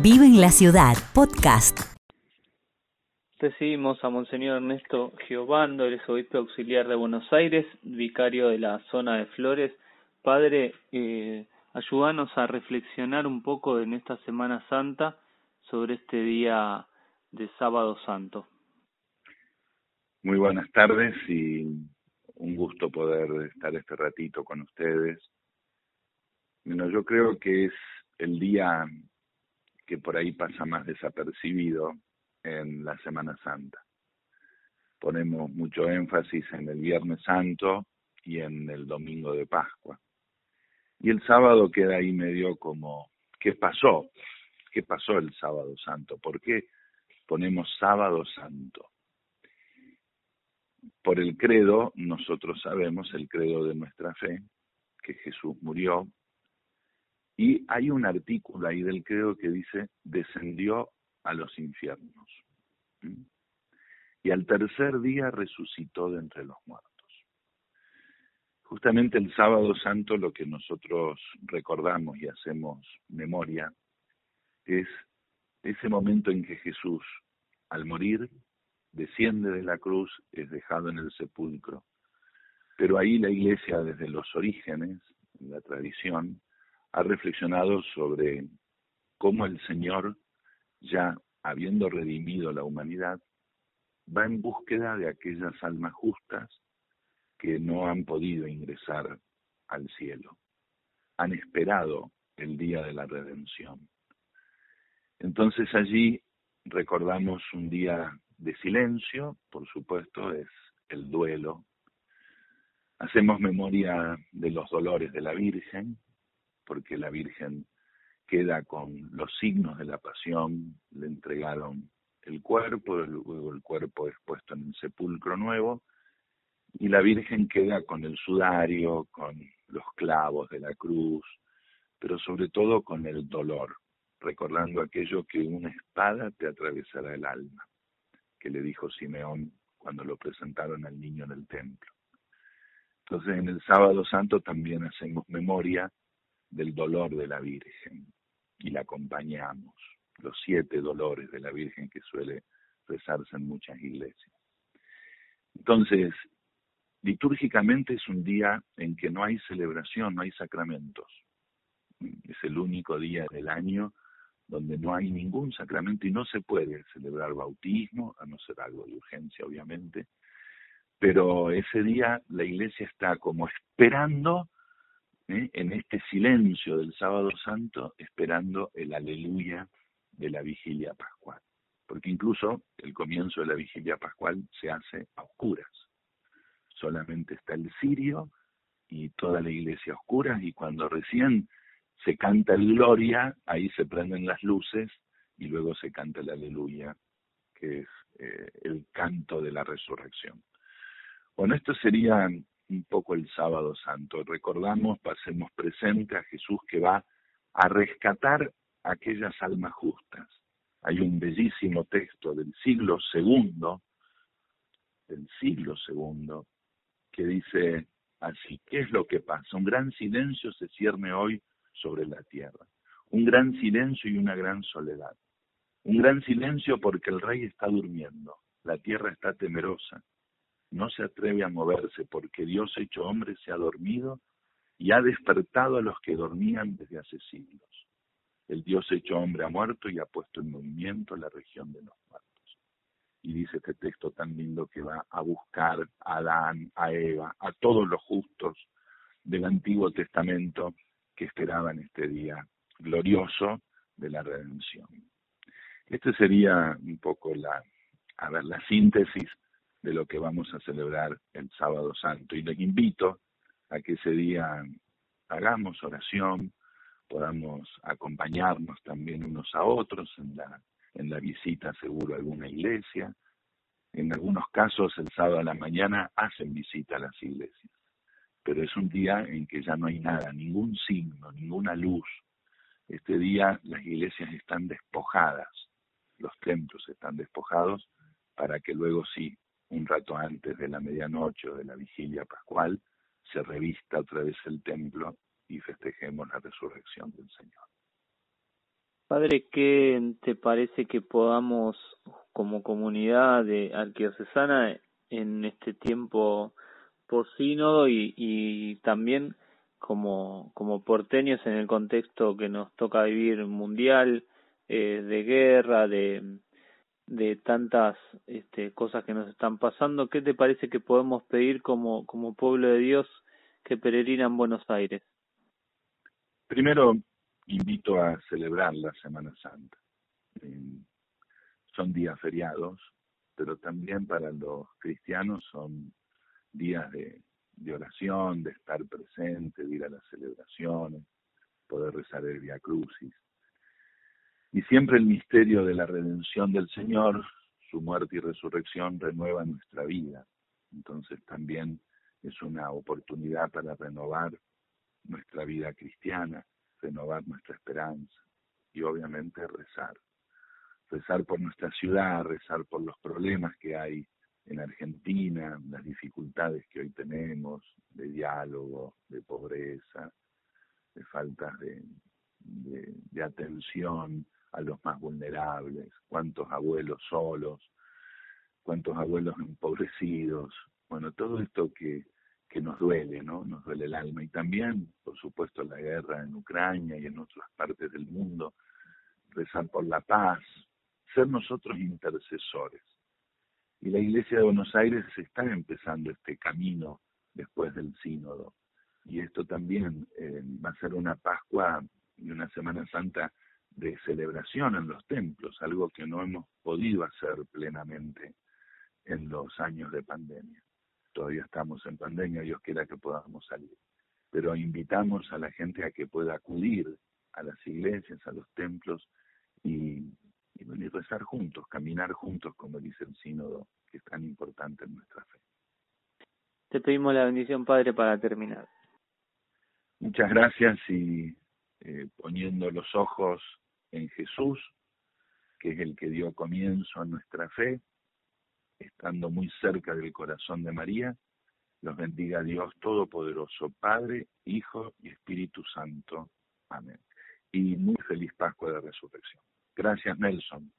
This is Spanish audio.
Vive en la Ciudad, podcast. Recibimos a Monseñor Ernesto Giovando, el obispo auxiliar de Buenos Aires, vicario de la zona de Flores. Padre, eh, ayúdanos a reflexionar un poco en esta Semana Santa sobre este día de Sábado Santo. Muy buenas tardes y un gusto poder estar este ratito con ustedes. Bueno, yo creo que es el día que por ahí pasa más desapercibido en la Semana Santa. Ponemos mucho énfasis en el Viernes Santo y en el Domingo de Pascua. Y el sábado queda ahí medio como, ¿qué pasó? ¿Qué pasó el sábado santo? ¿Por qué ponemos sábado santo? Por el credo, nosotros sabemos el credo de nuestra fe, que Jesús murió, y hay un artículo ahí del credo que dice, descendió a los infiernos. Y al tercer día resucitó de entre los muertos. Justamente el sábado santo lo que nosotros recordamos y hacemos memoria es ese momento en que Jesús, al morir, desciende de la cruz, es dejado en el sepulcro. Pero ahí la iglesia, desde los orígenes, la tradición, ha reflexionado sobre cómo el Señor, ya habiendo redimido la humanidad, va en búsqueda de aquellas almas justas que no han podido ingresar al cielo. Han esperado el día de la redención. Entonces allí recordamos un día de silencio, por supuesto, es el duelo. Hacemos memoria de los dolores de la Virgen, porque la Virgen queda con los signos de la pasión, le entregaron el cuerpo, luego el cuerpo es puesto en el sepulcro nuevo, y la Virgen queda con el sudario, con los clavos de la cruz, pero sobre todo con el dolor, recordando aquello que una espada te atravesará el alma, que le dijo Simeón cuando lo presentaron al niño en el templo. Entonces en el sábado santo también hacemos memoria del dolor de la Virgen y la acompañamos, los siete dolores de la Virgen que suele rezarse en muchas iglesias. Entonces, litúrgicamente es un día en que no hay celebración, no hay sacramentos. Es el único día del año donde no hay ningún sacramento y no se puede celebrar bautismo, a no ser algo de urgencia, obviamente. Pero ese día la iglesia está como esperando ¿eh? en este silencio del sábado santo esperando el aleluya de la vigilia pascual. Porque incluso el comienzo de la vigilia pascual se hace a oscuras. Solamente está el cirio y toda la iglesia a oscuras y cuando recién se canta el gloria, ahí se prenden las luces y luego se canta el aleluya, que es eh, el canto de la resurrección. Bueno, esto sería un poco el sábado santo. Recordamos, pasemos presente a Jesús que va a rescatar aquellas almas justas. Hay un bellísimo texto del siglo segundo, del siglo segundo, que dice así, ¿qué es lo que pasa? Un gran silencio se cierne hoy sobre la tierra, un gran silencio y una gran soledad. Un gran silencio porque el rey está durmiendo, la tierra está temerosa, no se atreve a moverse porque Dios hecho hombre se ha dormido y ha despertado a los que dormían desde hace siglos. El Dios hecho hombre ha muerto y ha puesto en movimiento la región de los muertos. Y dice este texto tan lindo que va a buscar a Adán, a Eva, a todos los justos del Antiguo Testamento que esperaban este día glorioso de la redención. Este sería un poco la, a ver, la síntesis de lo que vamos a celebrar el sábado santo. Y les invito a que ese día hagamos oración, podamos acompañarnos también unos a otros en la, en la visita seguro a alguna iglesia. En algunos casos el sábado a la mañana hacen visita a las iglesias, pero es un día en que ya no hay nada, ningún signo, ninguna luz. Este día las iglesias están despojadas, los templos están despojados para que luego sí un rato antes de la medianoche o de la vigilia pascual, se revista otra vez el templo y festejemos la resurrección del Señor. Padre, ¿qué te parece que podamos como comunidad de arquidiocesana en este tiempo por sínodo y, y también como, como porteños en el contexto que nos toca vivir mundial, eh, de guerra, de, de tantas este, cosas que nos están pasando, ¿qué te parece que podemos pedir como, como pueblo de Dios que peregrina en Buenos Aires? Primero, invito a celebrar la Semana Santa. son días feriados, pero también para los cristianos son días de, oración, de estar presente, de ir a las celebraciones, poder rezar el Via Crucis. Y siempre el misterio de la redención del Señor, su muerte y resurrección, renueva nuestra vida. Entonces también es una oportunidad para renovar nuestra vida cristiana, renovar nuestra esperanza y obviamente rezar. Rezar por nuestra ciudad, rezar por los problemas que hay en Argentina, las dificultades que hoy tenemos de diálogo, de pobreza, de falta de, de, atención a los más vulnerables, cuántos abuelos solos, cuántos abuelos empobrecidos, bueno, todo esto que, que nos duele, ¿no? Nos duele el alma. Y también, por supuesto, la guerra en Ucrania y en otras partes del mundo, rezar por la paz, ser nosotros intercesores. Y la Iglesia de Buenos Aires está empezando este camino después del sínodo. Y esto también eh, va a ser una Pascua y una Semana Santa de celebración en los templos, algo que no hemos podido hacer plenamente en los años de pandemia. Todavía estamos en pandemia, Dios quiera que podamos salir. Pero invitamos a la gente a que pueda acudir a las iglesias, a los templos y y venir a rezar juntos, caminar juntos, como dice el sínodo, que es tan importante en nuestra fe. Te pedimos la bendición, Padre, para terminar. Muchas gracias y eh, poniendo los ojos en Jesús, que es el que dio comienzo a nuestra fe, estando muy cerca del corazón de María, los bendiga Dios Todopoderoso, Padre, Hijo y Espíritu Santo. Amén. Y muy feliz Pascua de Resurrección. Gracias, Nelson.